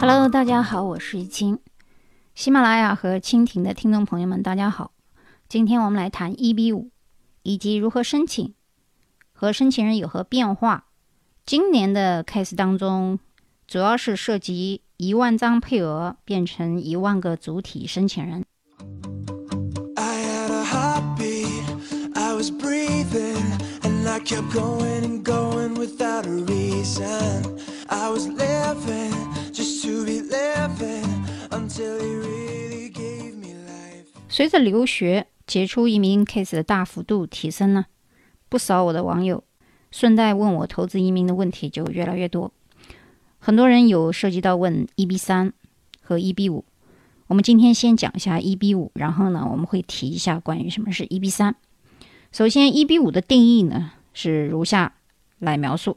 Hello，大家好，我是一清。喜马拉雅和蜻蜓的听众朋友们，大家好。今天我们来谈一比五，以及如何申请，和申请人有何变化。今年的 case 当中，主要是涉及一万张配额变成一万个主体申请人。I kept going and going without a reason. I was living. 随着留学杰出移民 case 的大幅度提升呢，不少我的网友顺带问我投资移民的问题就越来越多。很多人有涉及到问 EB 三和 EB 五，我们今天先讲一下 EB 五，然后呢我们会提一下关于什么是 EB 三。首先，EB 五的定义呢是如下来描述：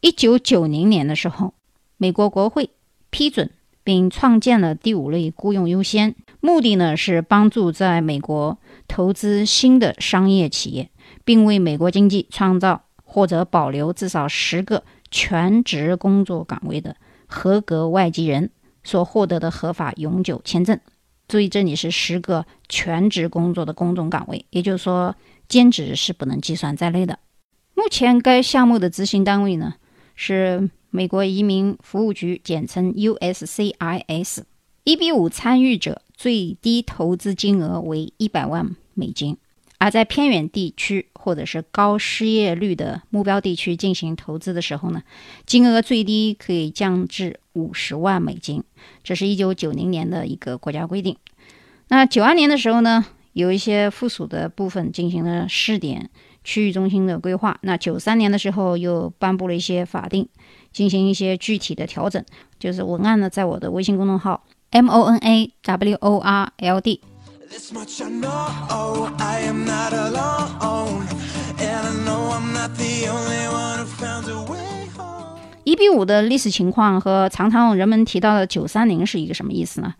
一九九零年的时候，美国国会批准并创建了第五类雇佣优先，目的呢是帮助在美国投资新的商业企业，并为美国经济创造或者保留至少十个全职工作岗位的合格外籍人所获得的合法永久签证。注意，这里是十个全职工作的公众岗位，也就是说，兼职是不能计算在内的。目前该项目的执行单位呢是美国移民服务局，简称 USCIS。EB 五参与者最低投资金额为一百万美金，而在偏远地区或者是高失业率的目标地区进行投资的时候呢，金额最低可以降至五十万美金。这是一九九零年的一个国家规定。那九二年的时候呢，有一些附属的部分进行了试点区域中心的规划。那九三年的时候又颁布了一些法定，进行一些具体的调整。就是文案呢，在我的微信公众号 M O N A W O R L D。This much I know, I am not alone. And I know I'm not the only one who found a way home. EB 五的历史情况和常常人们提到的九三零是一个什么意思呢？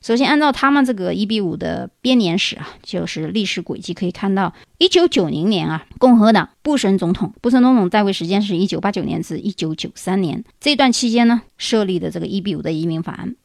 首先，按照他们这个 EB 五的编年史啊，就是历史轨迹，可以看到，一九九零年啊，共和党布什总统，布什总统在位时间是一九八九年至一九九三年这段期间呢，设立的这个 EB 五的移民法案，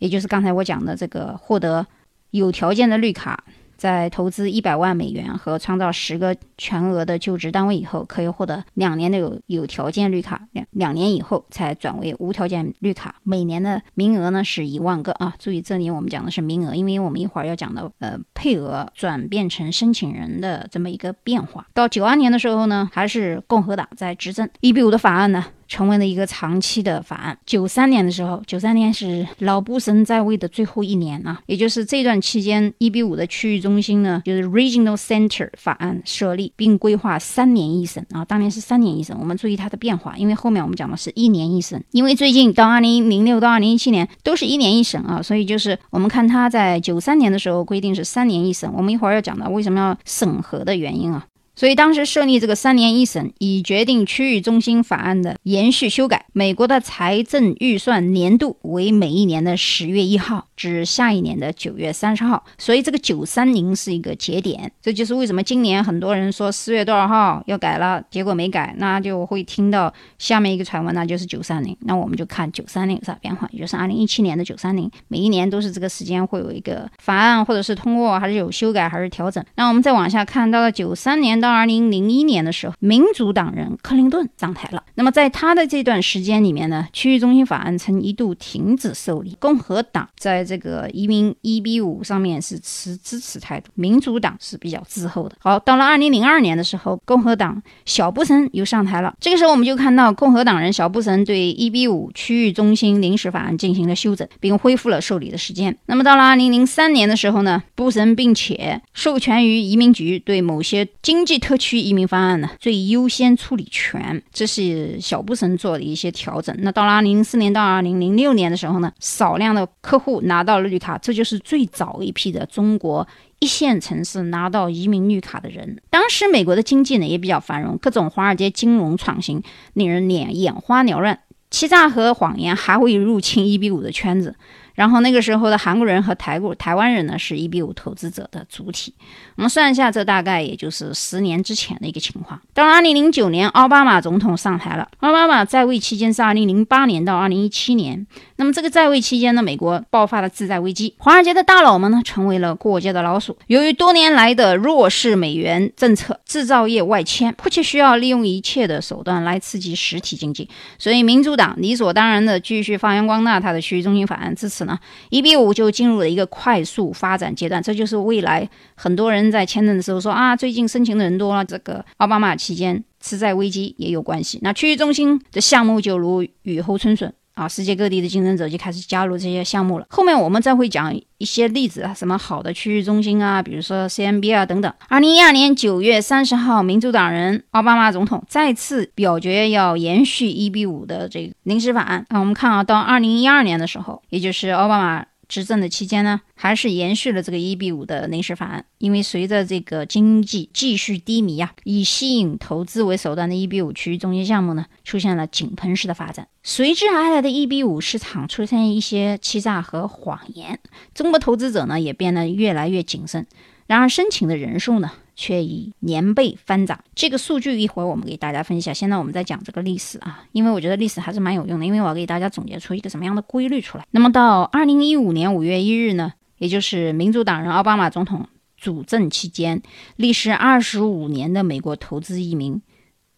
也就是刚才我讲的这个获得有条件的绿卡。在投资一百万美元和创造十个全额的就职单位以后，可以获得两年的有有条件绿卡，两两年以后才转为无条件绿卡。每年的名额呢是一万个啊，注意这里我们讲的是名额，因为我们一会儿要讲到呃配额转变成申请人的这么一个变化。到九二年的时候呢，还是共和党在执政，EB 五的法案呢。成为了一个长期的法案。九三年的时候，九三年是老布什在位的最后一年啊，也就是这段期间，EB 五的区域中心呢，就是 Regional Center 法案设立，并规划三年一审啊。当年是三年一审，我们注意它的变化，因为后面我们讲的是一年一审。因为最近到二零零六到二零一七年都是一年一审啊，所以就是我们看它在九三年的时候规定是三年一审。我们一会儿要讲到为什么要审核的原因啊。所以当时设立这个三年一审，以决定区域中心法案的延续修改。美国的财政预算年度为每一年的十月一号至下一年的九月三十号，所以这个九三零是一个节点。这就是为什么今年很多人说四月多少号要改了，结果没改，那就会听到下面一个传闻，那就是九三零。那我们就看九三零有啥变化，也就是二零一七年的九三零，每一年都是这个时间会有一个法案，或者是通过，还是有修改，还是调整。那我们再往下看，到了九三年到二零零一年的时候，民主党人克林顿上台了。那么在他的这段时间里面呢，区域中心法案曾一度停止受理。共和党在这个移民 EB 五上面是持支持态度，民主党是比较滞后的。好，到了二零零二年的时候，共和党小布什又上台了。这个时候我们就看到共和党人小布什对 EB 五区域中心临时法案进行了修整，并恢复了受理的时间。那么到了二零零三年的时候呢，布什并且授权于移民局对某些经济特区移民方案呢最优先处理权，这是小布什做的一些调整。那到了二零零四年到二零零六年的时候呢，少量的客户拿到了绿卡，这就是最早一批的中国一线城市拿到移民绿卡的人。当时美国的经济呢也比较繁荣，各种华尔街金融创新令人眼眼花缭乱。欺诈和谎言还会入侵一比五的圈子，然后那个时候的韩国人和台股台湾人呢是一比五投资者的主体。我们算一下，这大概也就是十年之前的一个情况。到二零零九年，奥巴马总统上台了。奥巴马在位期间是二零零八年到二零一七年。那么这个在位期间呢，美国爆发了次贷危机，华尔街的大佬们呢成为了过街的老鼠。由于多年来的弱势美元政策，制造业外迁迫切需要利用一切的手段来刺激实体经济，所以民主党理所当然的继续发扬光大它的区域中心法案至此呢，一比五就进入了一个快速发展阶段。这就是未来很多人在签证的时候说啊，最近申请的人多了，这个奥巴马期间次贷危机也有关系。那区域中心的项目就如雨后春笋。啊，世界各地的竞争者就开始加入这些项目了。后面我们再会讲一些例子啊，什么好的区域中心啊，比如说 CMB 啊等等。二零一二年九月三十号，民主党人奥巴马总统再次表决要延续一比五的这个临时法案。啊，我们看啊，到二零一二年的时候，也就是奥巴马。执政的期间呢，还是延续了这个一比五的临时法案，因为随着这个经济继续低迷啊，以吸引投资为手段的一比五区域中心项目呢，出现了井喷式的发展。随之而来的一比五市场出现一些欺诈和谎言，中国投资者呢也变得越来越谨慎。然而，申请的人数呢？却以年倍翻涨，这个数据一会儿我们给大家分享。现在我们在讲这个历史啊，因为我觉得历史还是蛮有用的，因为我要给大家总结出一个什么样的规律出来。那么到二零一五年五月一日呢，也就是民主党人奥巴马总统主政期间，历时二十五年的美国投资移民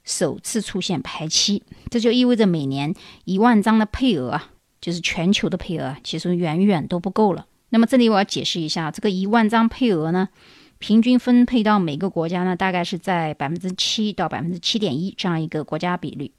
首次出现排期，这就意味着每年一万张的配额啊，就是全球的配额，其实远远都不够了。那么这里我要解释一下，这个一万张配额呢？平均分配到每个国家呢，大概是在百分之七到百分之七点一这样一个国家比率，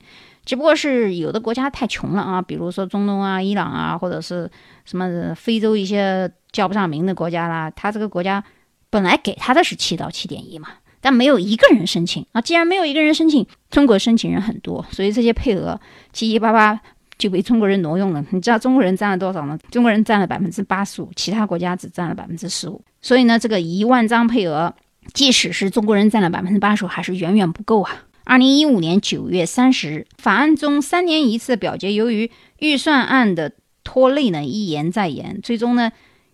只不过是有的国家太穷了啊，比如说中东啊、伊朗啊，或者是什么非洲一些叫不上名的国家啦，他这个国家本来给他的是七到七点一嘛，但没有一个人申请啊，既然没有一个人申请，中国申请人很多，所以这些配额七七八八。就被中国人挪用了。你知道中国人占了多少呢？中国人占了百分之八十五，其他国家只占了百分之十五。所以呢，这个一万张配额，即使是中国人占了百分之八十五，还是远远不够啊。二零一五年九月三十日，法案中三年一次的表决，由于预算案的拖累呢，一延再延，最终呢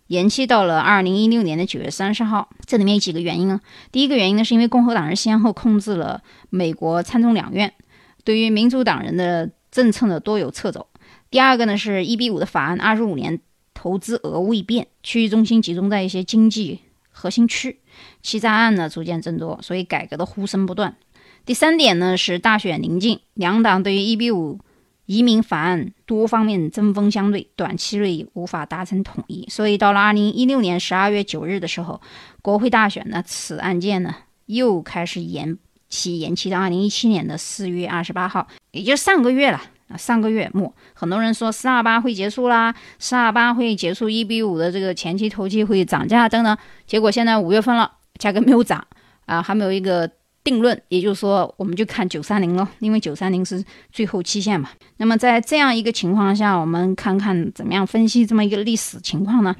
延期到了二零一六年的九月三十号。这里面有几个原因呢？第一个原因呢，是因为共和党人先后控制了美国参众两院，对于民主党人的。政策呢多有侧走。第二个呢是一比五的法案，二十五年投资额未变，区域中心集中在一些经济核心区，欺诈案呢逐渐增多，所以改革的呼声不断。第三点呢是大选临近，两党对于一比五移民法案多方面针锋相对，短期内无法达成统一，所以到了二零一六年十二月九日的时候，国会大选呢此案件呢又开始延。期延期到二零一七年的四月二十八号，也就上个月了啊，上个月末，很多人说四二八会结束啦，四二八会结束一比五的这个前期投机会涨价等等，结果现在五月份了，价格没有涨啊，还没有一个定论，也就是说，我们就看九三零了，因为九三零是最后期限嘛。那么在这样一个情况下，我们看看怎么样分析这么一个历史情况呢？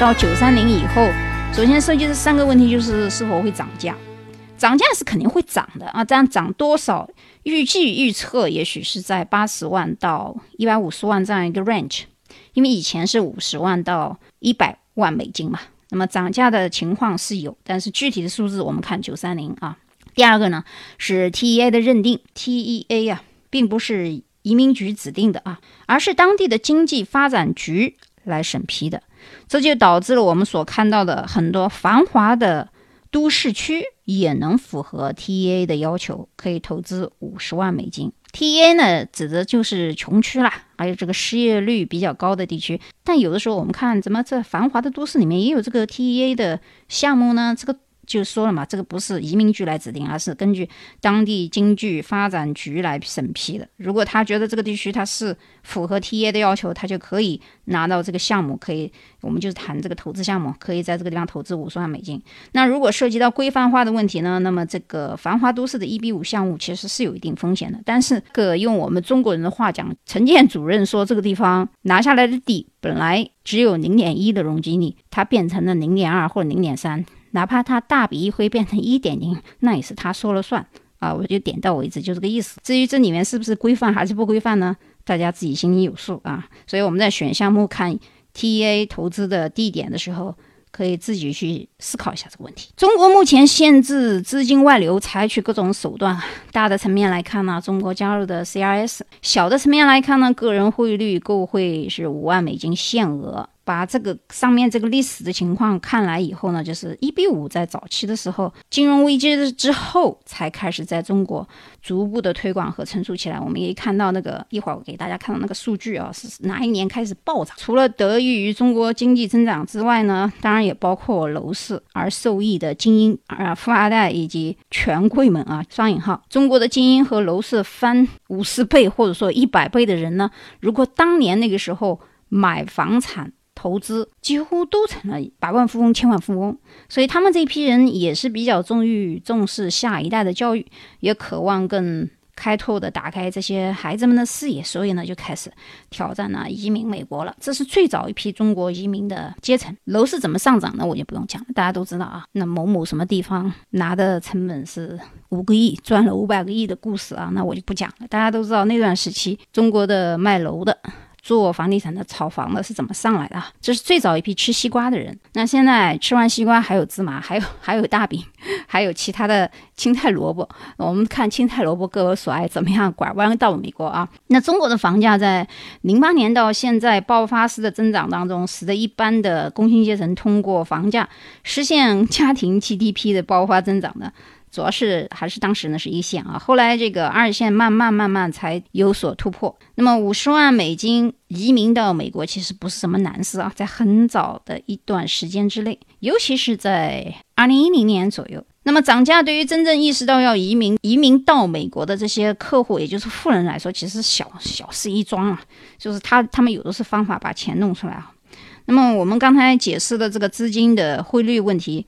到九三零以后，首先涉及的三个问题就是是否会涨价，涨价是肯定会涨的啊，这样涨多少？预计预测也许是在八十万到一百五十万这样一个 range，因为以前是五十万到一百万美金嘛，那么涨价的情况是有，但是具体的数字我们看九三零啊。第二个呢是 TEA 的认定，TEA 呀并不是移民局指定的啊，而是当地的经济发展局来审批的。这就导致了我们所看到的很多繁华的都市区也能符合 TEA 的要求，可以投资五十万美金。TEA 呢，指的就是穷区啦，还有这个失业率比较高的地区。但有的时候我们看，怎么这繁华的都市里面也有这个 TEA 的项目呢？这个。就说了嘛，这个不是移民局来指定，而是根据当地经济发展局来审批的。如果他觉得这个地区它是符合 T A 的要求，他就可以拿到这个项目，可以，我们就谈这个投资项目，可以在这个地方投资五十万美金。那如果涉及到规范化的问题呢？那么这个繁华都市的一比五项目其实是有一定风险的。但是，个用我们中国人的话讲，城建主任说，这个地方拿下来的地本来只有零点一的容积率，它变成了零点二或者零点三。哪怕它大笔一挥变成一点零，那也是他说了算啊，我就点到为止，就这个意思。至于这里面是不是规范还是不规范呢？大家自己心里有数啊。所以我们在选项目看 TEA 投资的地点的时候。可以自己去思考一下这个问题。中国目前限制资金外流，采取各种手段。大的层面来看呢，中国加入的 CRS；小的层面来看呢，个人汇率购汇是五万美金限额。把这个上面这个历史的情况看来以后呢，就是一比五在早期的时候，金融危机之后才开始在中国逐步的推广和成熟起来。我们可以看到那个一会儿我给大家看到那个数据啊，是哪一年开始暴涨？除了得益于中国经济增长之外呢，当然也包括楼市而受益的精英啊、富二代以及权贵们啊（双引号）。中国的精英和楼市翻五十倍或者说一百倍的人呢，如果当年那个时候买房产。投资几乎都成了百万富翁、千万富翁，所以他们这一批人也是比较重于重视下一代的教育，也渴望更开拓的打开这些孩子们的视野，所以呢就开始挑战了移民美国了。这是最早一批中国移民的阶层。楼市怎么上涨呢？我就不用讲了，大家都知道啊。那某某什么地方拿的成本是五个亿，赚了五百个亿的故事啊，那我就不讲了。大家都知道那段时期中国的卖楼的。做房地产的、炒房的是怎么上来的？这是最早一批吃西瓜的人。那现在吃完西瓜还有芝麻，还有还有大饼，还有其他的青菜萝卜。我们看青菜萝卜各有所爱，怎么样拐弯到美国啊？那中国的房价在零八年到现在爆发式的增长当中，使得一般的工薪阶层通过房价实现家庭 GDP 的爆发增长的。主要是还是当时呢是一线啊，后来这个二线慢慢慢慢才有所突破。那么五十万美金移民到美国其实不是什么难事啊，在很早的一段时间之内，尤其是在二零一零年左右。那么涨价对于真正意识到要移民移民到美国的这些客户，也就是富人来说，其实小小事一桩啊，就是他他们有的是方法把钱弄出来啊。那么我们刚才解释的这个资金的汇率问题。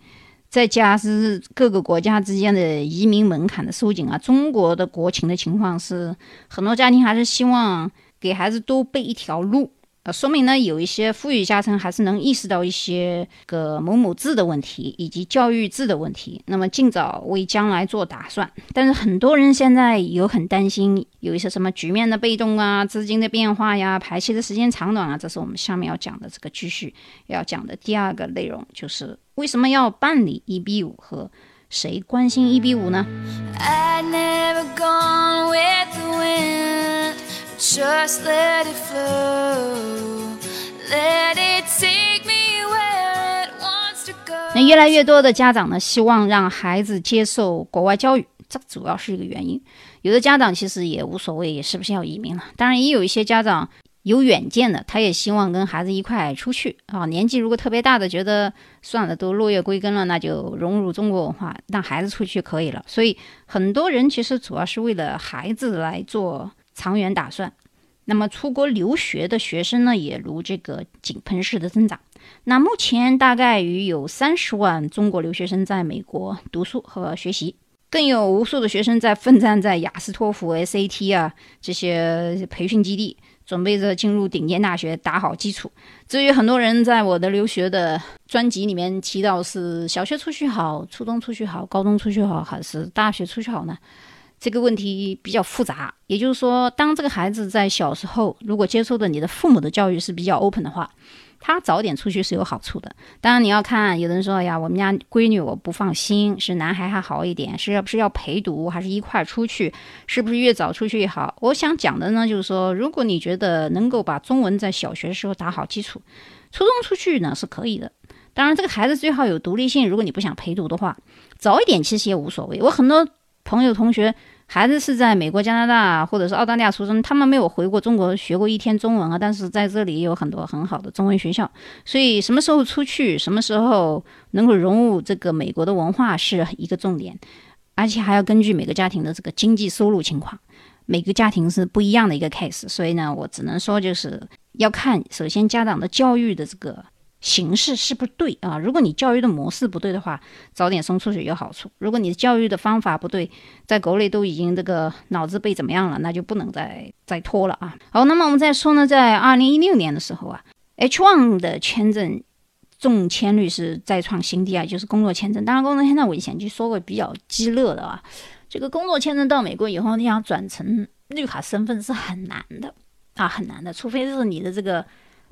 再加是各个国家之间的移民门槛的收紧啊，中国的国情的情况是，很多家庭还是希望给孩子多备一条路。呃，说明呢，有一些富裕家庭还是能意识到一些个某某制的问题以及教育制的问题，那么尽早为将来做打算。但是很多人现在有很担心，有一些什么局面的被动啊、资金的变化呀、排期的时间长短啊，这是我们下面要讲的这个继续要讲的第二个内容，就是为什么要办理一比五和谁关心一比五呢？Just let it flow, let it take me where it wants to go. 那越来越多的家长呢，希望让孩子接受国外教育，这主要是一个原因。有的家长其实也无所谓，也是不是要移民了？当然，也有一些家长有远见的，他也希望跟孩子一块出去啊。年纪如果特别大的，觉得算了，都落叶归根了，那就融入中国文化，让孩子出去可以了。所以，很多人其实主要是为了孩子来做。长远打算，那么出国留学的学生呢，也如这个井喷式的增长。那目前大概于有三十万中国留学生在美国读书和学习，更有无数的学生在奋战在雅思托福、SAT 啊这些培训基地，准备着进入顶尖大学，打好基础。至于很多人在我的留学的专辑里面提到是小学出去好、初中出去好、高中出去好，还是大学出去好呢？这个问题比较复杂，也就是说，当这个孩子在小时候如果接受的你的父母的教育是比较 open 的话，他早点出去是有好处的。当然，你要看有的人说呀，我们家闺女我不放心，是男孩还好一点，是要不是要陪读，还是一块出去，是不是越早出去越好？我想讲的呢，就是说，如果你觉得能够把中文在小学的时候打好基础，初中出去呢是可以的。当然，这个孩子最好有独立性。如果你不想陪读的话，早一点其实也无所谓。我很多朋友同学。孩子是在美国、加拿大或者是澳大利亚出生，他们没有回过中国学过一天中文啊。但是在这里有很多很好的中文学校，所以什么时候出去，什么时候能够融入这个美国的文化是一个重点，而且还要根据每个家庭的这个经济收入情况，每个家庭是不一样的一个 case。所以呢，我只能说就是要看首先家长的教育的这个。形式是不对啊！如果你教育的模式不对的话，早点送出去有好处；如果你教育的方法不对，在国内都已经这个脑子被怎么样了，那就不能再再拖了啊！好，那么我们再说呢，在二零一六年的时候啊，H one 的签证中签率是再创新低啊，就是工作签证。当然，工作签证我以前就说过比较鸡肋的啊。这个工作签证到美国以后，你想转成绿卡身份是很难的啊，很难的，除非是你的这个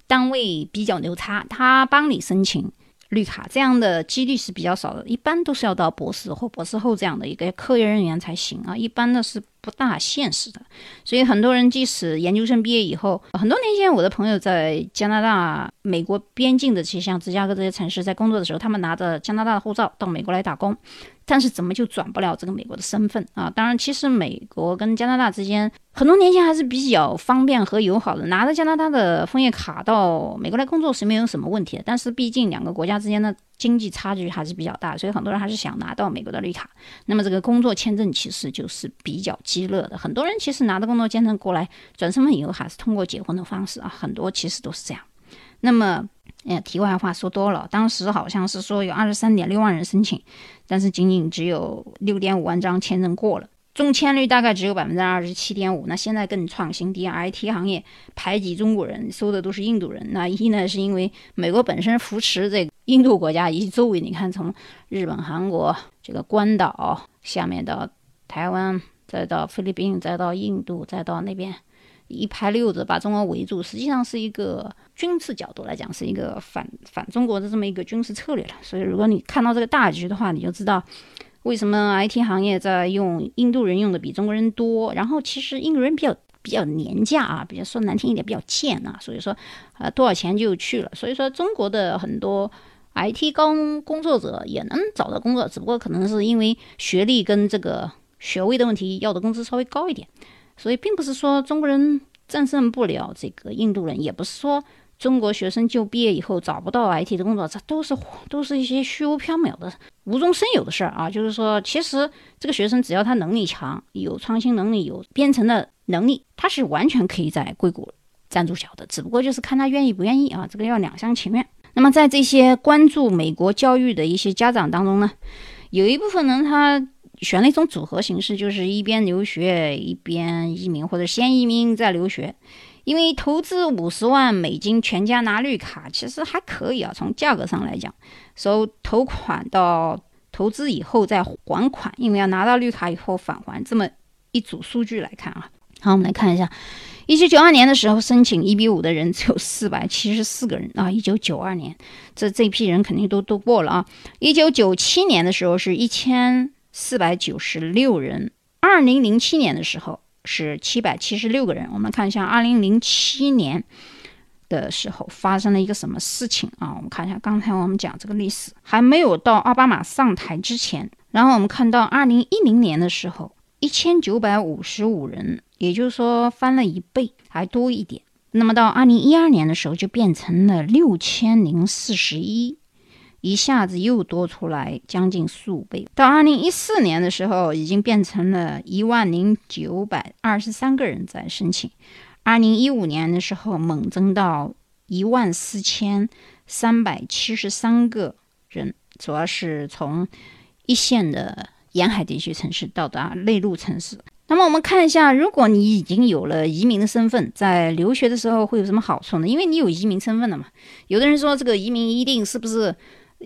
单位比较牛叉，他帮你申请。绿卡这样的几率是比较少的，一般都是要到博士或博士后这样的一个科研人员才行啊，一般的是不大现实的。所以很多人即使研究生毕业以后，很多年前我的朋友在加拿大、美国边境的，其实像芝加哥这些城市，在工作的时候，他们拿着加拿大的护照到美国来打工。但是怎么就转不了这个美国的身份啊？当然，其实美国跟加拿大之间很多年前还是比较方便和友好的，拿着加拿大的枫叶卡到美国来工作是没有什么问题的。但是毕竟两个国家之间的经济差距还是比较大，所以很多人还是想拿到美国的绿卡。那么这个工作签证其实就是比较鸡肋的。很多人其实拿着工作签证过来转身份以后，还是通过结婚的方式啊，很多其实都是这样。那么。哎，题外话说多了，当时好像是说有二十三点六万人申请，但是仅仅只有六点五万张签证过了，中签率大概只有百分之二十七点五。那现在更创新低，IT 行业排挤中国人，收的都是印度人。那一呢，是因为美国本身扶持这个印度国家以及周围，你看从日本、韩国这个关岛下面到台湾，再到菲律宾，再到印度，再到那边。一排六子把中国围住，实际上是一个军事角度来讲，是一个反反中国的这么一个军事策略了。所以，如果你看到这个大局的话，你就知道为什么 IT 行业在用印度人用的比中国人多。然后，其实印度人比较比较廉价啊，比较说难听一点，比较贱啊。所以说，呃，多少钱就去了。所以说，中国的很多 IT 工工作者也能找到工作，只不过可能是因为学历跟这个学位的问题，要的工资稍微高一点。所以，并不是说中国人战胜不了这个印度人，也不是说中国学生就毕业以后找不到 IT 的工作，这都是都是一些虚无缥缈的、无中生有的事儿啊。就是说，其实这个学生只要他能力强，有创新能力，有编程的能力，他是完全可以在硅谷站住脚的。只不过就是看他愿意不愿意啊，这个要两厢情愿。那么，在这些关注美国教育的一些家长当中呢，有一部分人他。选了一种组合形式，就是一边留学一边移民，或者先移民再留学。因为投资五十万美金全家拿绿卡，其实还可以啊。从价格上来讲，从投款到投资以后再还款，因为要拿到绿卡以后返还，这么一组数据来看啊。好，我们来看一下，一九九二年的时候申请一比五的人只有四百七十四个人啊。一九九二年，这这批人肯定都都过了啊。一九九七年的时候是一千。四百九十六人，二零零七年的时候是七百七十六个人。我们看一下二零零七年的时候发生了一个什么事情啊？我们看一下，刚才我们讲这个历史还没有到奥巴马上台之前，然后我们看到二零一零年的时候一千九百五十五人，也就是说翻了一倍还多一点。那么到二零一二年的时候就变成了六千零四十一。一下子又多出来将近数倍，到二零一四年的时候，已经变成了一万零九百二十三个人在申请。二零一五年的时候，猛增到一万四千三百七十三个人，主要是从一线的沿海地区城市到达内陆城市。那么我们看一下，如果你已经有了移民的身份，在留学的时候会有什么好处呢？因为你有移民身份了嘛。有的人说，这个移民一定是不是？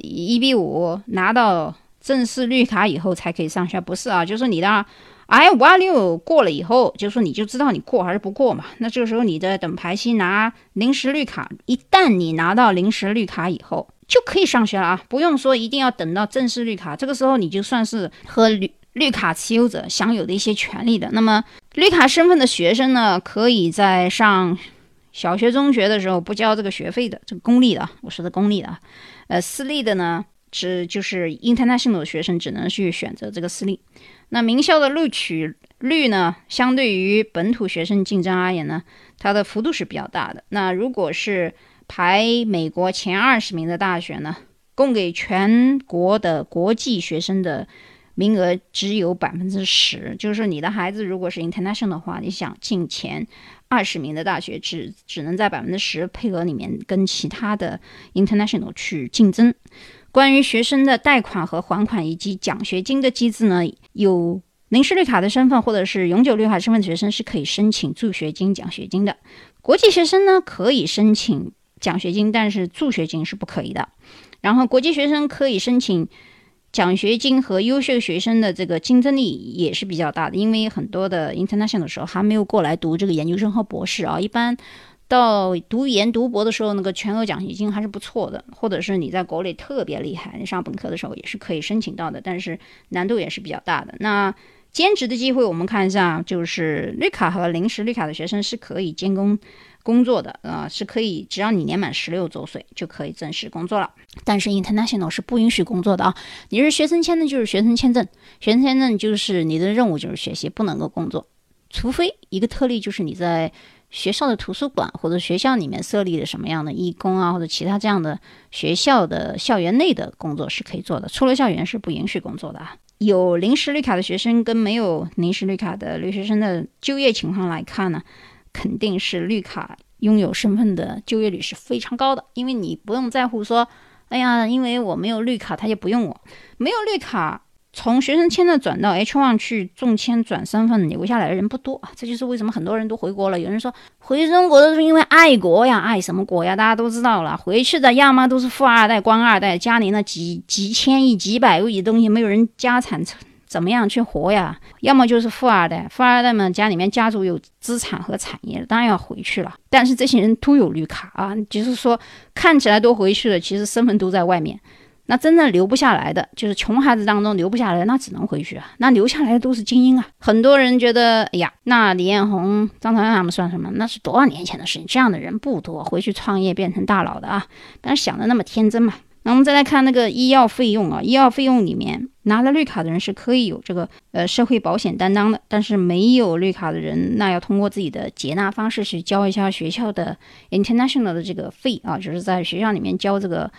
一比五拿到正式绿卡以后才可以上学，不是啊？就是你的 I 五二六过了以后，就说你就知道你过还是不过嘛。那这个时候你的等排期拿临时绿卡，一旦你拿到临时绿卡以后，就可以上学了啊，不用说一定要等到正式绿卡。这个时候你就算是和绿绿卡持有者享有的一些权利的。那么绿卡身份的学生呢，可以在上小学、中学的时候不交这个学费的，这个公立的，我说的公立的。呃，私立的呢，只就是 international 的学生只能去选择这个私立。那名校的录取率呢，相对于本土学生竞争而言呢，它的幅度是比较大的。那如果是排美国前二十名的大学呢，供给全国的国际学生的名额只有百分之十。就是说你的孩子如果是 international 的话，你想进前。二十名的大学只只能在百分之十配额里面跟其他的 international 去竞争。关于学生的贷款和还款以及奖学金的机制呢？有临时绿卡的身份或者是永久绿卡身份的学生是可以申请助学金、奖学金的。国际学生呢可以申请奖学金，但是助学金是不可以的。然后国际学生可以申请。奖学金和优秀学生的这个竞争力也是比较大的，因为很多的 international 的时候还没有过来读这个研究生和博士啊，一般到读研读博的时候，那个全额奖学金还是不错的，或者是你在国内特别厉害，你上本科的时候也是可以申请到的，但是难度也是比较大的。那兼职的机会，我们看一下，就是绿卡和临时绿卡的学生是可以兼工工作的啊，是可以，只要你年满十六周岁就可以正式工作了。但是 international 是不允许工作的啊，你是学生签证就是学生签证，学生签证就是你的任务就是学习，不能够工作，除非一个特例就是你在学校的图书馆或者学校里面设立的什么样的义工啊，或者其他这样的学校的校园内的工作是可以做的，出了校园是不允许工作的啊。有临时绿卡的学生跟没有临时绿卡的留学生的就业情况来看呢，肯定是绿卡拥有身份的就业率是非常高的，因为你不用在乎说，哎呀，因为我没有绿卡，他也不用我，没有绿卡。从学生签证转到 H1 去中签转身份留下来的人不多啊，这就是为什么很多人都回国了。有人说回中国都是因为爱国呀，爱什么国呀？大家都知道了，回去的要么都是富二代、官二代，家里那几几千亿、几百亿的东西，没有人家产怎么样去活呀？要么就是富二代，富二代们家里面家族有资产和产业，当然要回去了。但是这些人都有绿卡啊，就是说看起来都回去了，其实身份都在外面。那真正留不下来的，就是穷孩子当中留不下来，那只能回去啊。那留下来的都是精英啊。很多人觉得，哎呀，那李彦宏、张朝阳他们算什么？那是多少年前的事情，这样的人不多，回去创业变成大佬的啊。但是想的那么天真嘛。那我们再来看那个医药费用啊，医药费用里面拿了绿卡的人是可以有这个呃社会保险担当的，但是没有绿卡的人，那要通过自己的接纳方式去交一下学校的 international 的这个费啊，就是在学校里面交这个。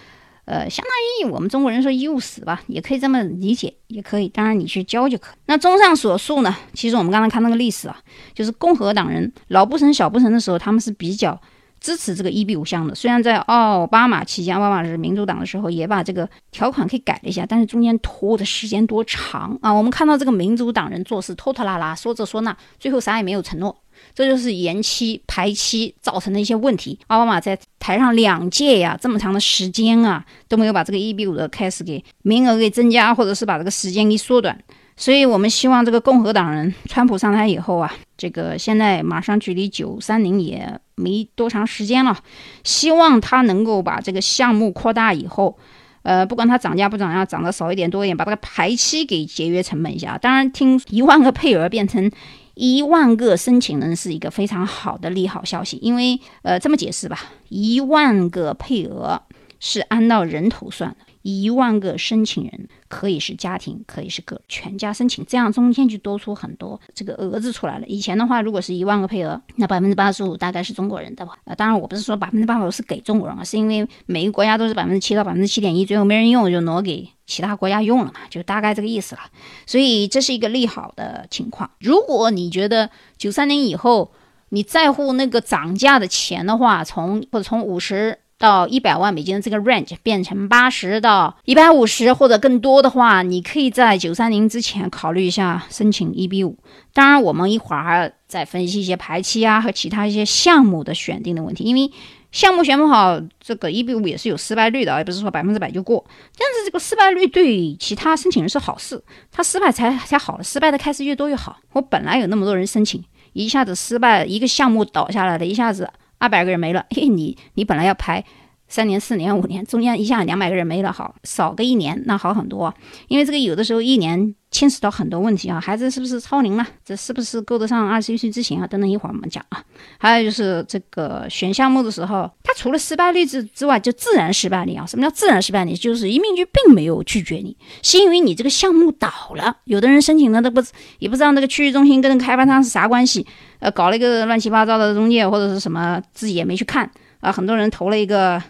呃，相当于我们中国人说医务室吧，也可以这么理解，也可以。当然你去交就可。那综上所述呢，其实我们刚才看那个历史啊，就是共和党人老不成小不成的时候，他们是比较支持这个一比五项的。虽然在奥巴马期间，奥巴马是民主党的时候，也把这个条款给改了一下，但是中间拖的时间多长啊！我们看到这个民主党人做事拖拖拉拉，说这说那，最后啥也没有承诺。这就是延期排期造成的一些问题。奥巴马在台上两届呀，这么长的时间啊，都没有把这个一比五的开始给名额给增加，或者是把这个时间给缩短。所以我们希望这个共和党人川普上台以后啊，这个现在马上距离九三零也没多长时间了，希望他能够把这个项目扩大以后，呃，不管它涨价不涨价，涨得少一点多一点，把这个排期给节约成本一下。当然，听一万个配额变成。一万个申请人是一个非常好的利好消息，因为呃这么解释吧，一万个配额是按照人头算的，一万个申请人可以是家庭，可以是个全家申请，这样中间就多出很多这个额子出来了。以前的话，如果是一万个配额，那百分之八十五大概是中国人的吧？呃，当然我不是说百分之八十五是给中国人啊，是因为每个国家都是百分之七到百分之七点一，最后没人用就挪给。其他国家用了嘛，就大概这个意思了。所以这是一个利好的情况。如果你觉得九三年以后你在乎那个涨价的钱的话，从或者从五十到一百万美金的这个 range 变成八十到一百五十或者更多的话，你可以在九三零之前考虑一下申请一比五。当然，我们一会儿还要再分析一些排期啊和其他一些项目的选定的问题，因为。项目选不好，这个一比五也是有失败率的，而不是说百分之百就过。但是这个失败率对其他申请人是好事，他失败才才好了，失败的开始越多越好。我本来有那么多人申请，一下子失败，一个项目倒下来了，一下子二百个人没了。嘿，你你本来要排。三年、四年、五年，中间一下两百个人没了，好少个一年，那好很多。因为这个有的时候一年牵扯到很多问题啊，孩子是不是超龄了？这是不是够得上二十一岁之前啊？等等一会儿我们讲啊。还有就是这个选项目的时候，他除了失败率之之外，就自然失败率啊。什么叫自然失败率？就是移民局并没有拒绝你，是因为你这个项目倒了。有的人申请的都不也不知道那个区域中心跟开发商是啥关系，呃，搞了一个乱七八糟的中介或者是什么，自己也没去看啊。很多人投了一个。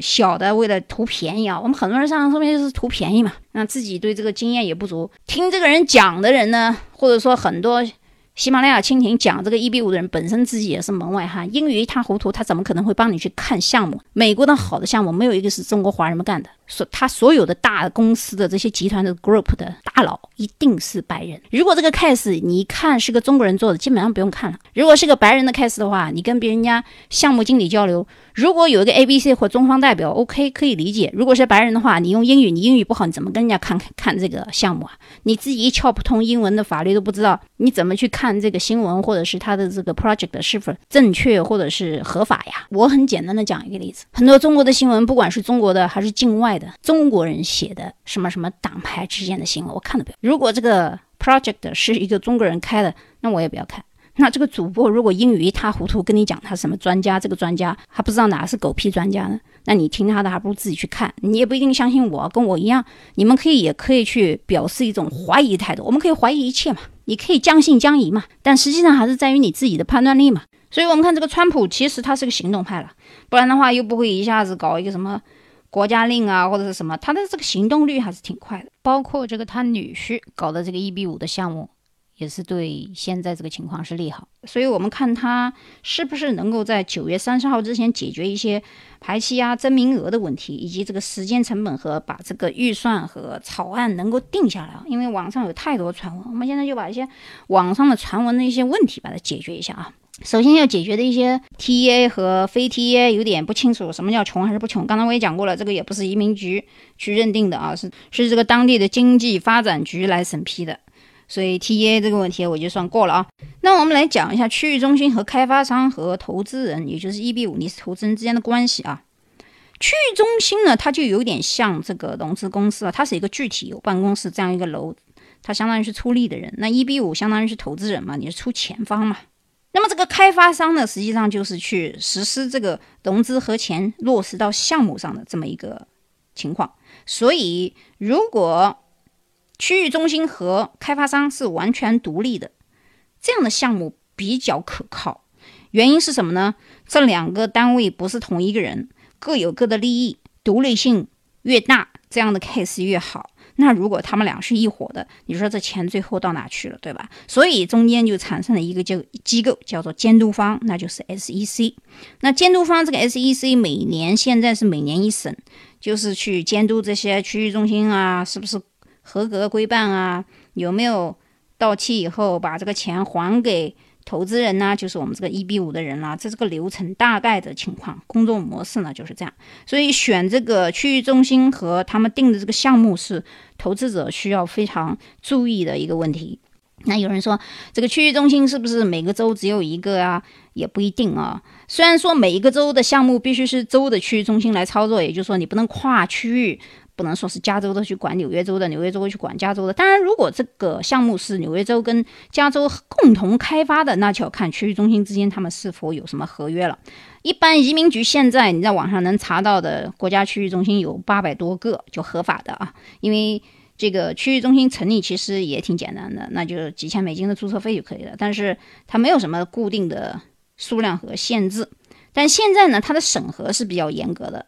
小的为了图便宜啊，我们很多人上当受骗就是图便宜嘛，那自己对这个经验也不足。听这个人讲的人呢，或者说很多喜马拉雅蜻蜓讲这个一比五的人，本身自己也是门外汉，英语一塌糊涂，他怎么可能会帮你去看项目？美国的好的项目没有一个是中国华人们干的，所他所有的大公司的这些集团的 group 的大佬一定是白人。如果这个 case 你一看是个中国人做的，基本上不用看了。如果是个白人的 case 的话，你跟别人家项目经理交流，如果有一个 A、B、C 或中方代表，OK 可以理解。如果是白人的话，你用英语，你英语不好，你怎么跟人家看看这个项目啊？你自己一窍不通，英文的法律都不知道，你怎么去看这个新闻或者是他的这个 project 是否正确或者是合法呀？我很简单的讲一个例子，很多中国的新闻，不管是中国的还是境外的，中国人写的什么什么党派之间的新闻，我看都不要。如果这个 project 是一个中国人开的，那我也不要看。那这个主播如果英语一塌糊涂，跟你讲他什么专家，这个专家还不知道哪是狗屁专家呢？那你听他的，还不如自己去看。你也不一定相信我，跟我一样，你们可以也可以去表示一种怀疑态度。我们可以怀疑一切嘛，你可以将信将疑嘛，但实际上还是在于你自己的判断力嘛。所以，我们看这个川普，其实他是个行动派了，不然的话又不会一下子搞一个什么国家令啊，或者是什么，他的这个行动率还是挺快的。包括这个他女婿搞的这个一比五的项目。也是对现在这个情况是利好，所以我们看他是不是能够在九月三十号之前解决一些排期啊、增名额的问题，以及这个时间成本和把这个预算和草案能够定下来啊。因为网上有太多传闻，我们现在就把一些网上的传闻的一些问题把它解决一下啊。首先要解决的一些 TA 和非 TA 有点不清楚，什么叫穷还是不穷？刚才我也讲过了，这个也不是移民局去认定的啊，是是这个当地的经济发展局来审批的。所以 T A 这个问题我就算过了啊。那我们来讲一下区域中心和开发商和投资人，也就是 E B 五，你是投资人之间的关系啊。区域中心呢，它就有点像这个融资公司了，它是一个具体有办公室这样一个楼，它相当于是出力的人。那 E B 五相当于是投资人嘛，你是出钱方嘛。那么这个开发商呢，实际上就是去实施这个融资和钱落实到项目上的这么一个情况。所以如果区域中心和开发商是完全独立的，这样的项目比较可靠。原因是什么呢？这两个单位不是同一个人，各有各的利益，独立性越大，这样的 case 越好。那如果他们俩是一伙的，你说这钱最后到哪去了，对吧？所以中间就产生了一个叫机构，叫做监督方，那就是 SEC。那监督方这个 SEC 每年现在是每年一审，就是去监督这些区域中心啊，是不是？合格规办啊，有没有到期以后把这个钱还给投资人呢？就是我们这个一比五的人啦，这是个流程大概的情况，工作模式呢就是这样。所以选这个区域中心和他们定的这个项目是投资者需要非常注意的一个问题。那有人说，这个区域中心是不是每个州只有一个啊？也不一定啊。虽然说每一个州的项目必须是州的区域中心来操作，也就是说你不能跨区域。不能说是加州的去管纽约州的，纽约州去管加州的。当然，如果这个项目是纽约州跟加州共同开发的，那就要看区域中心之间他们是否有什么合约了。一般移民局现在你在网上能查到的国家区域中心有八百多个，就合法的啊。因为这个区域中心成立其实也挺简单的，那就几千美金的注册费就可以了。但是它没有什么固定的数量和限制。但现在呢，它的审核是比较严格的。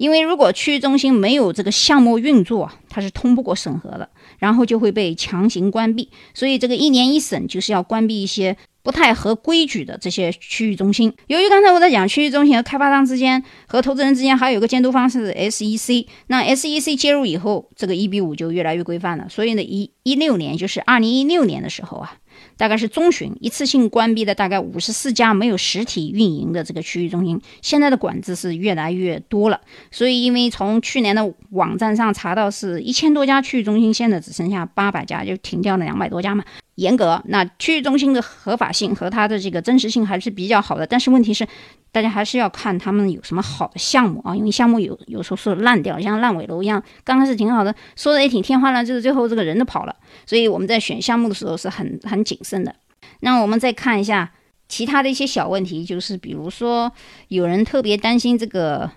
因为如果区域中心没有这个项目运作，它是通不过审核的，然后就会被强行关闭。所以这个一年一审就是要关闭一些不太合规矩的这些区域中心。由于刚才我在讲区域中心和开发商之间和投资人之间还有个监督方是 SEC，那 SEC 介入以后，这个一比五就越来越规范了。所以呢，一一六年就是二零一六年的时候啊。大概是中旬一次性关闭的大概五十四家没有实体运营的这个区域中心，现在的管制是越来越多了。所以，因为从去年的网站上查到是一千多家区域中心，现在只剩下八百家，就停掉了两百多家嘛。严格，那区域中心的合法性和它的这个真实性还是比较好的。但是问题是，大家还是要看他们有什么好的项目啊，因为项目有有时候是烂掉，像烂尾楼一样，刚开始挺好的，说的也挺天花乱坠的，最后这个人都跑了。所以我们在选项目的时候是很很谨慎的。那我们再看一下其他的一些小问题，就是比如说有人特别担心这个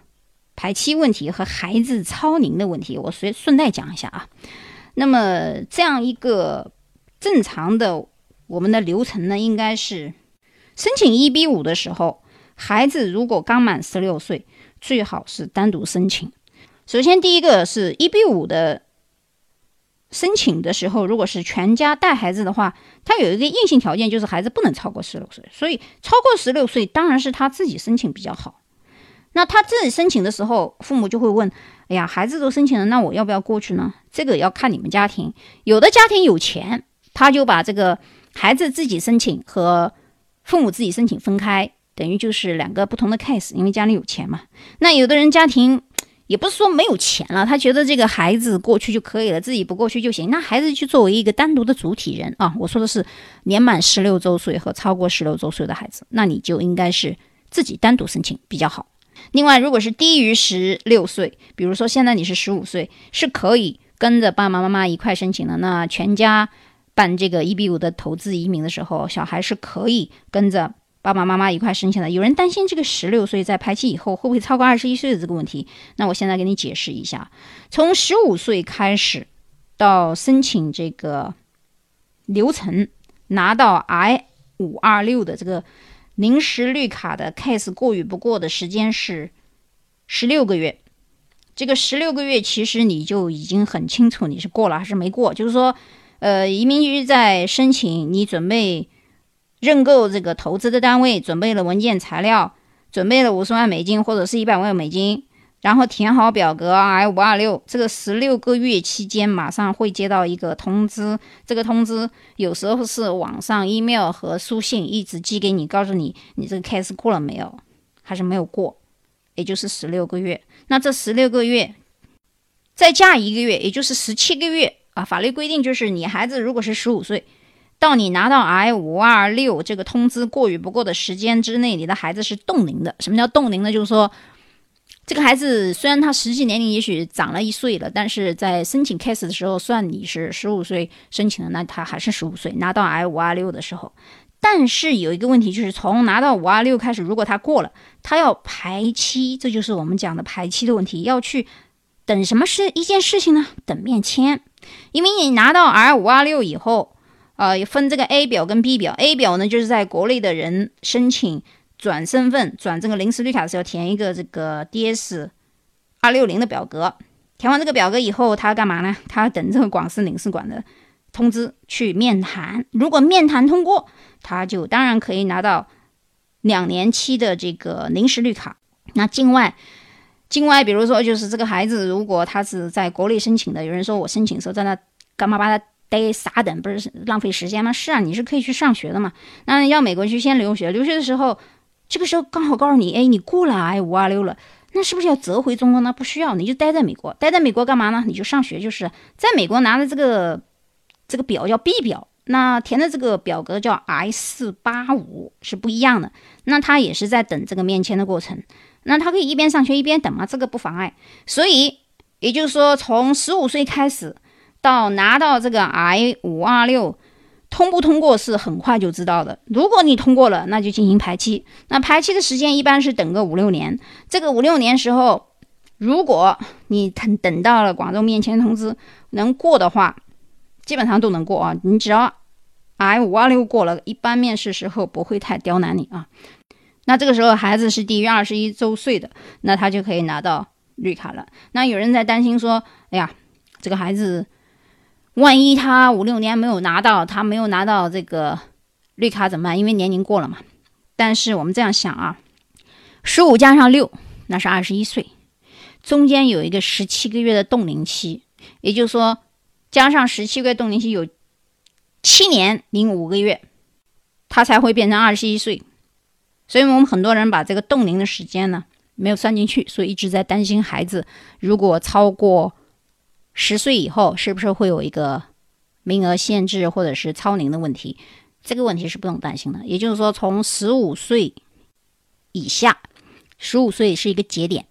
排期问题和孩子超龄的问题，我随顺带讲一下啊。那么这样一个。正常的我们的流程呢，应该是申请一比五的时候，孩子如果刚满十六岁，最好是单独申请。首先，第一个是一比五的申请的时候，如果是全家带孩子的话，他有一个硬性条件，就是孩子不能超过十六岁。所以，超过十六岁当然是他自己申请比较好。那他自己申请的时候，父母就会问：哎呀，孩子都申请了，那我要不要过去呢？这个要看你们家庭。有的家庭有钱，他就把这个孩子自己申请和父母自己申请分开，等于就是两个不同的 case，因为家里有钱嘛。那有的人家庭。也不是说没有钱了，他觉得这个孩子过去就可以了，自己不过去就行。那孩子去作为一个单独的主体人啊，我说的是年满十六周岁和超过十六周岁的孩子，那你就应该是自己单独申请比较好。另外，如果是低于十六岁，比如说现在你是十五岁，是可以跟着爸爸妈妈一块申请的。那全家办这个一比五的投资移民的时候，小孩是可以跟着。爸爸妈妈一块申请的，有人担心这个十六岁在排期以后会不会超过二十一岁的这个问题？那我现在给你解释一下：从十五岁开始到申请这个流程，拿到 I 五二六的这个临时绿卡的 case 过与不过的时间是十六个月。这个十六个月其实你就已经很清楚你是过了还是没过。就是说，呃，移民局在申请，你准备。认购这个投资的单位准备了文件材料，准备了五十万美金或者是一百万美金，然后填好表格 I 五二六。这个十六个月期间，马上会接到一个通知。这个通知有时候是网上 email 和书信一直寄给你，告诉你你这个 case 过了没有，还是没有过，也就是十六个月。那这十六个月再加一个月，也就是十七个月啊。法律规定就是你孩子如果是十五岁。到你拿到 I 五二六这个通知过与不过的时间之内，你的孩子是冻龄的。什么叫冻龄呢？就是说，这个孩子虽然他实际年龄也许长了一岁了，但是在申请 case 的时候算你是十五岁申请的，那他还是十五岁。拿到 I 五二六的时候，但是有一个问题，就是从拿到五二六开始，如果他过了，他要排期，这就是我们讲的排期的问题，要去等什么事一件事情呢？等面签，因为你拿到 I 五二六以后。呃，分这个 A 表跟 B 表。A 表呢，就是在国内的人申请转身份、转这个临时绿卡的时候，填一个这个 DS 二六零的表格。填完这个表格以后，他干嘛呢？他等这个广司领事馆的通知去面谈。如果面谈通过，他就当然可以拿到两年期的这个临时绿卡。那境外，境外，比如说就是这个孩子，如果他是在国内申请的，有人说我申请时候在那干嘛把他？待傻等不是浪费时间吗？是啊，你是可以去上学的嘛。那要美国去先留学，留学的时候，这个时候刚好告诉你，哎，你过了 I 五二六了，那是不是要折回中国呢？不需要，你就待在美国，待在美国干嘛呢？你就上学，就是在美国拿的这个这个表叫 B 表，那填的这个表格叫 I 四八五是不一样的。那他也是在等这个面签的过程，那他可以一边上学一边等嘛，这个不妨碍。所以也就是说，从十五岁开始。到拿到这个 I 五二六通不通过是很快就知道的。如果你通过了，那就进行排期。那排期的时间一般是等个五六年。这个五六年时候，如果你等等到了广州面签通知能过的话，基本上都能过啊。你只要 I 五二六过了，一般面试时候不会太刁难你啊。那这个时候孩子是低于二十一周岁的，那他就可以拿到绿卡了。那有人在担心说，哎呀，这个孩子。万一他五六年没有拿到，他没有拿到这个绿卡怎么办？因为年龄过了嘛。但是我们这样想啊，十五加上六，那是二十一岁，中间有一个十七个月的冻龄期，也就是说，加上十七个月冻龄期有七年零五个月，他才会变成二十一岁。所以我们很多人把这个冻龄的时间呢没有算进去，所以一直在担心孩子如果超过。十岁以后是不是会有一个名额限制或者是超龄的问题？这个问题是不用担心的。也就是说，从十五岁以下，十五岁是一个节点，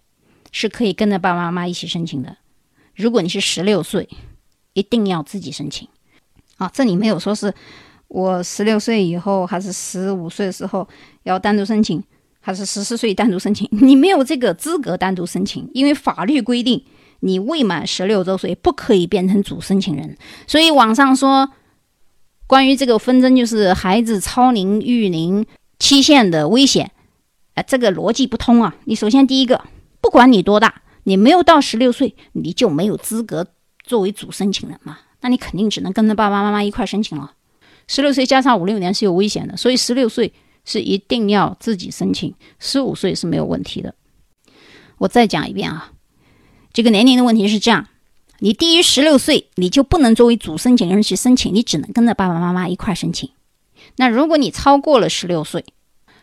是可以跟着爸爸妈妈一起申请的。如果你是十六岁，一定要自己申请。啊，这里没有说是我十六岁以后还是十五岁的时候要单独申请，还是十四岁单独申请？你没有这个资格单独申请，因为法律规定。你未满十六周岁不可以变成主申请人，所以网上说关于这个纷争就是孩子超龄育龄期限的危险，啊，这个逻辑不通啊！你首先第一个，不管你多大，你没有到十六岁，你就没有资格作为主申请人嘛？那你肯定只能跟着爸爸妈妈一块申请了。十六岁加上五六年是有危险的，所以十六岁是一定要自己申请，十五岁是没有问题的。我再讲一遍啊，这个年龄的问题是这样：你低于十六岁，你就不能作为主申请人去申请，你只能跟着爸爸妈妈一块申请。那如果你超过了十六岁，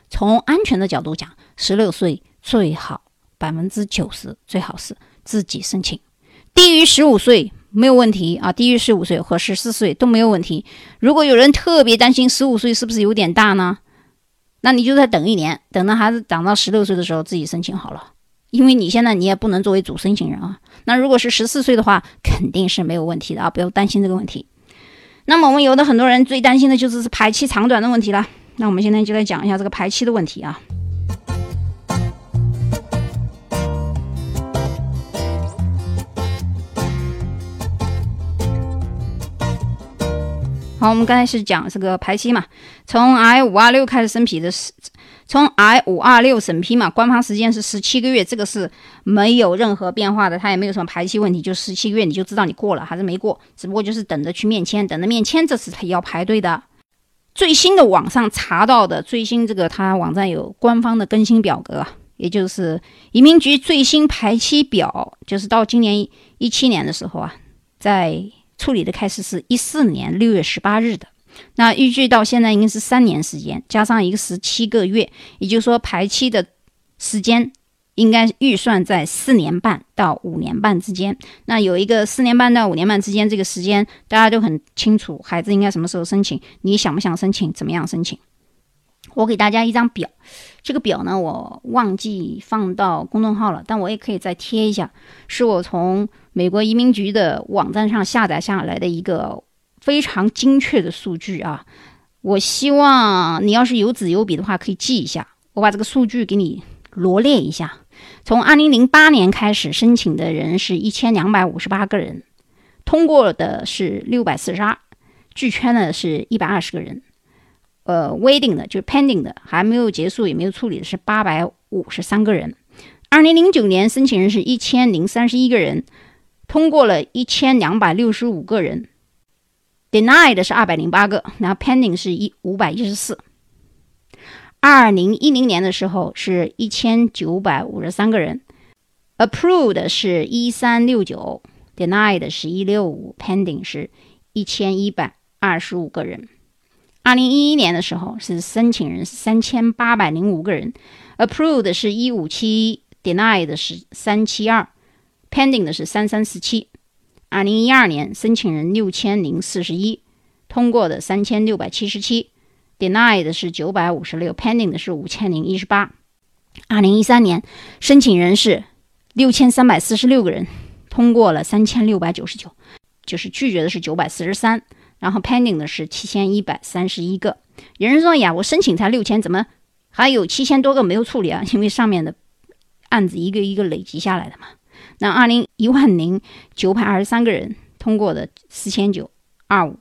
从安全的角度讲，十六岁最好百分之九十最好是自己申请。低于十五岁没有问题啊，低于十五岁和十四岁都没有问题。如果有人特别担心十五岁是不是有点大呢？那你就再等一年，等到孩子长到十六岁的时候自己申请好了。因为你现在你也不能作为主申请人啊。那如果是十四岁的话，肯定是没有问题的啊，不要担心这个问题。那么我们有的很多人最担心的就是是排期长短的问题了。那我们现在就来讲一下这个排期的问题啊。好，我们刚才是讲这个排期嘛，从 I 五二六开始审批的是，从 I 五二六审批嘛，官方时间是十七个月，这个是没有任何变化的，它也没有什么排期问题，就十七个月你就知道你过了还是没过，只不过就是等着去面签，等着面签，这是要排队的。最新的网上查到的最新这个，它网站有官方的更新表格，也就是移民局最新排期表，就是到今年一七年的时候啊，在。处理的开始是一四年六月十八日的，那预计到现在应该是三年时间，加上一个十七个月，也就是说排期的时间应该预算在四年半到五年半之间。那有一个四年半到五年半之间这个时间，大家都很清楚，孩子应该什么时候申请，你想不想申请，怎么样申请？我给大家一张表，这个表呢我忘记放到公众号了，但我也可以再贴一下，是我从。美国移民局的网站上下载下来的一个非常精确的数据啊！我希望你要是有纸有笔的话，可以记一下。我把这个数据给你罗列一下：从二零零八年开始申请的人是一千两百五十八个人，通过的是六百四十二，拒签的是一百二十个人。呃，waiting 的就是 pending 的，还没有结束也没有处理的是八百五十三个人。二零零九年申请人是一千零三十一个人。通过了一千两百六十五个人，denied 是二百零八个，然后 pending 是一五百一十四。二零一零年的时候是一千九百五十三个人，approved 是一三六九，denied 是一六五，pending 是一千一百二十五个人。二零一一年的时候是申请人是三千八百零五个人，approved 是一五七，denied 是三七二。Pending 的是三三四七，二零一二年申请人六千零四十一，通过的三千六百七十七，Denied 的是九百五十六，Pending 的是五千零一十八。二零一三年申请人是六千三百四十六个人，通过了三千六百九十九，就是拒绝的是九百四十三，然后 Pending 的是七千一百三十一个。有人说呀，我申请才六千，怎么还有七千多个没有处理啊？因为上面的案子一个一个累积下来的嘛。那二零一万零九百二十三个人通过的四千九二五，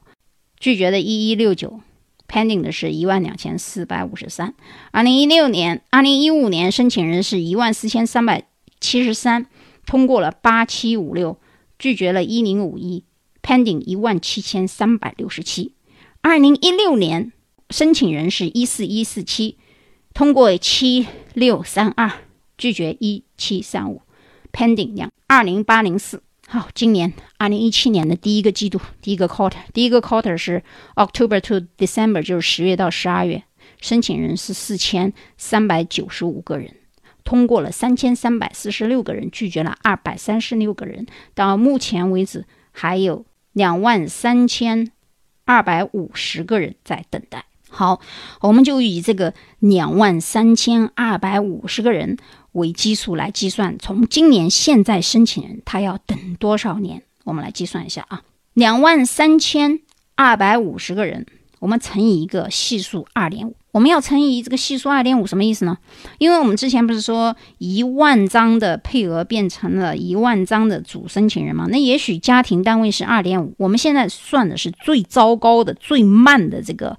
拒绝的一一六九，pending 的是一万两千四百五十三。二零一六年、二零一五年申请人是一万四千三百七十三，通过了八七五六，拒绝了一零五一，pending 一万七千三百六十七。二零一六年申请人是一四一四七，通过七六三二，拒绝一七三五。Pending 两二零八零四，好，今年二零一七年的第一个季度，第一个 quarter，第一个 quarter 是 October to December，就是十月到十二月，申请人是四千三百九十五个人，通过了三千三百四十六个人，拒绝了二百三十六个人，到目前为止还有两万三千二百五十个人在等待。好，我们就以这个两万三千二百五十个人。为基数来计算，从今年现在申请人他要等多少年？我们来计算一下啊，两万三千二百五十个人，我们乘以一个系数二点五。我们要乘以这个系数二点五，什么意思呢？因为我们之前不是说一万张的配额变成了一万张的主申请人吗？那也许家庭单位是二点五，我们现在算的是最糟糕的、最慢的这个。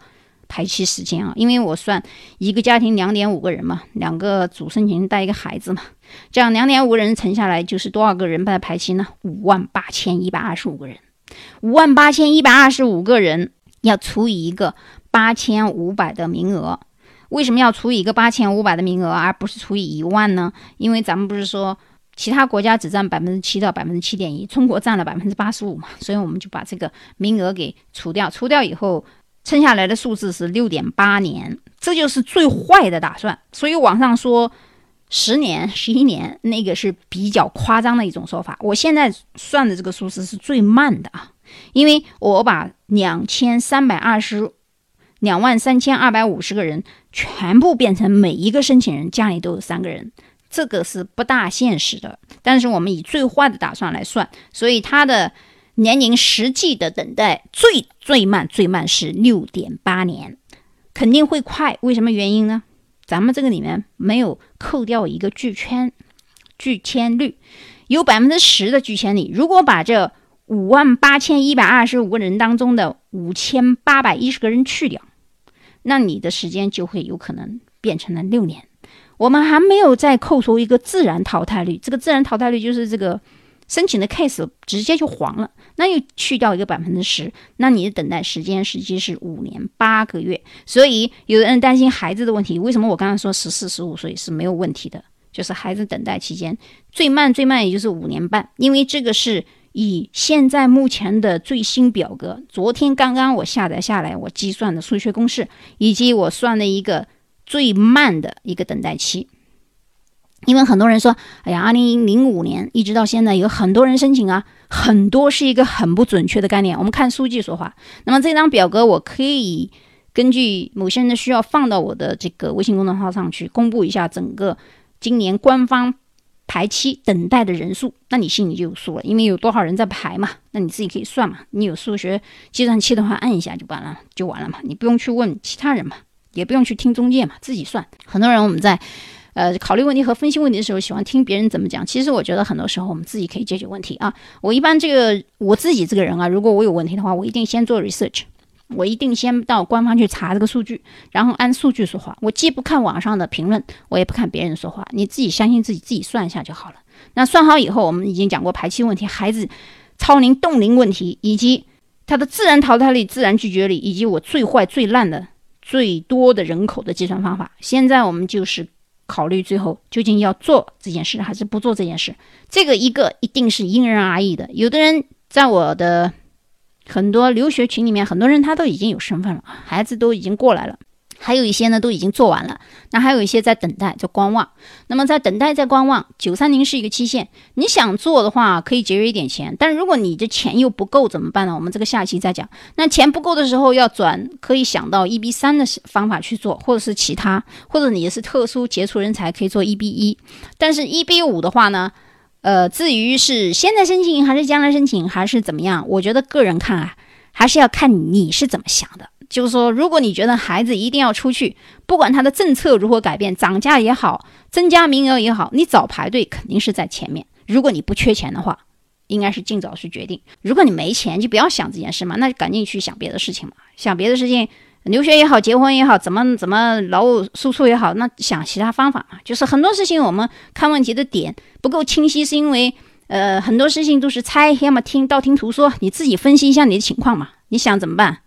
排期时间啊，因为我算一个家庭两点五个人嘛，两个主申请人带一个孩子嘛，这样两点五个人乘下来就是多少个人排排期呢？五万八千一百二十五个人，五万八千一百二十五个人要除以一个八千五百的名额，为什么要除以一个八千五百的名额，而不是除以一万呢？因为咱们不是说其他国家只占百分之七到百分之七点一，中国占了百分之八十五嘛，所以我们就把这个名额给除掉，除掉以后，剩下来的数字是六点八年，这就是最坏的打算。所以网上说。十年、十一年，那个是比较夸张的一种说法。我现在算的这个数字是最慢的啊，因为我把两千三百二十、两万三千二百五十个人全部变成每一个申请人家里都有三个人，这个是不大现实的。但是我们以最坏的打算来算，所以他的年龄实际的等待最最慢最慢是六点八年，肯定会快。为什么原因呢？咱们这个里面没有扣掉一个拒签，拒签率有百分之十的拒签率。如果把这五万八千一百二十五个人当中的五千八百一十个人去掉，那你的时间就会有可能变成了六年。我们还没有再扣除一个自然淘汰率，这个自然淘汰率就是这个。申请的 case 直接就黄了，那又去掉一个百分之十，那你的等待时间实际是五年八个月。所以有的人担心孩子的问题，为什么我刚刚说十四十五岁是没有问题的？就是孩子等待期间最慢最慢也就是五年半，因为这个是以现在目前的最新表格，昨天刚刚我下载下来，我计算的数学公式，以及我算的一个最慢的一个等待期。因为很多人说，哎呀，二零零五年一直到现在，有很多人申请啊，很多是一个很不准确的概念。我们看数据说话。那么这张表格我可以根据某些人的需要放到我的这个微信公众号上去公布一下整个今年官方排期等待的人数，那你心里就有数了，因为有多少人在排嘛，那你自己可以算嘛。你有数学计算器的话，按一下就完了，就完了嘛。你不用去问其他人嘛，也不用去听中介嘛，自己算。很多人我们在。呃，考虑问题和分析问题的时候，喜欢听别人怎么讲。其实我觉得很多时候我们自己可以解决问题啊。我一般这个我自己这个人啊，如果我有问题的话，我一定先做 research，我一定先到官方去查这个数据，然后按数据说话。我既不看网上的评论，我也不看别人说话，你自己相信自己，自己算一下就好了。那算好以后，我们已经讲过排期问题、孩子超龄冻龄问题，以及他的自然淘汰率、自然拒绝率，以及我最坏最烂的最多的人口的计算方法。现在我们就是。考虑最后究竟要做这件事还是不做这件事，这个一个一定是因人而异的。有的人在我的很多留学群里面，很多人他都已经有身份了，孩子都已经过来了。还有一些呢，都已经做完了，那还有一些在等待，在观望。那么在等待，在观望，九三零是一个期限。你想做的话，可以节约一点钱，但如果你的钱又不够怎么办呢？我们这个下期再讲。那钱不够的时候要转，可以想到一 B 三的方法去做，或者是其他，或者你是特殊杰出人才，可以做一 B 一。但是，一 B 五的话呢，呃，至于是现在申请还是将来申请还是怎么样，我觉得个人看啊，还是要看你是怎么想的。就是说，如果你觉得孩子一定要出去，不管他的政策如何改变，涨价也好，增加名额也好，你早排队肯定是在前面。如果你不缺钱的话，应该是尽早去决定。如果你没钱，就不要想这件事嘛，那就赶紧去想别的事情嘛。想别的事情，留学也好，结婚也好，怎么怎么劳务输出也好，那想其他方法嘛。就是很多事情我们看问题的点不够清晰，是因为呃很多事情都是猜，要么听道听途说，你自己分析一下你的情况嘛。你想怎么办？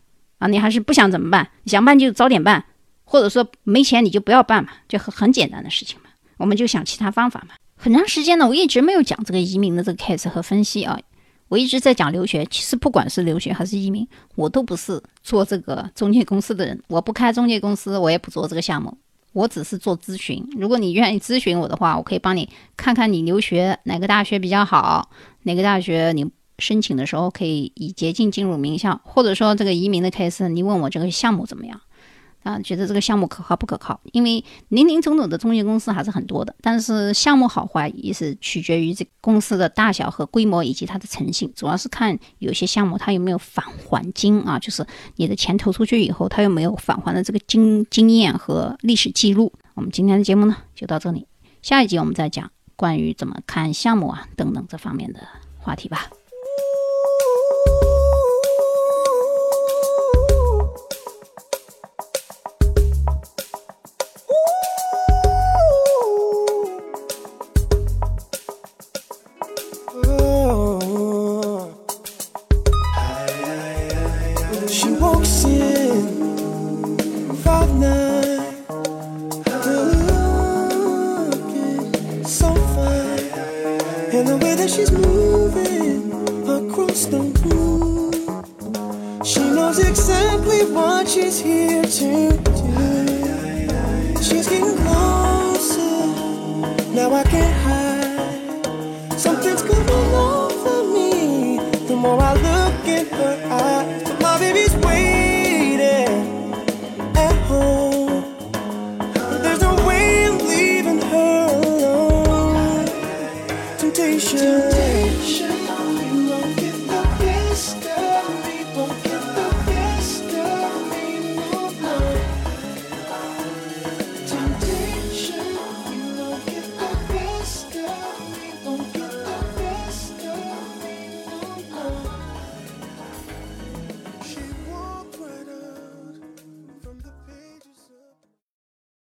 啊，你还是不想怎么办？想办就早点办，或者说没钱你就不要办嘛，就很很简单的事情嘛。我们就想其他方法嘛。很长时间呢，我一直没有讲这个移民的这个 case 和分析啊，我一直在讲留学。其实不管是留学还是移民，我都不是做这个中介公司的人，我不开中介公司，我也不做这个项目，我只是做咨询。如果你愿意咨询我的话，我可以帮你看看你留学哪个大学比较好，哪个大学你。申请的时候可以以捷径进入名校，或者说这个移民的 case，你问我这个项目怎么样啊？觉得这个项目可靠不可靠？因为林林总总的中介公司还是很多的，但是项目好坏也是取决于这公司的大小和规模以及它的诚信，主要是看有些项目它有没有返还金啊，就是你的钱投出去以后，它有没有返还的这个经经验和历史记录。我们今天的节目呢就到这里，下一集我们再讲关于怎么看项目啊等等这方面的话题吧。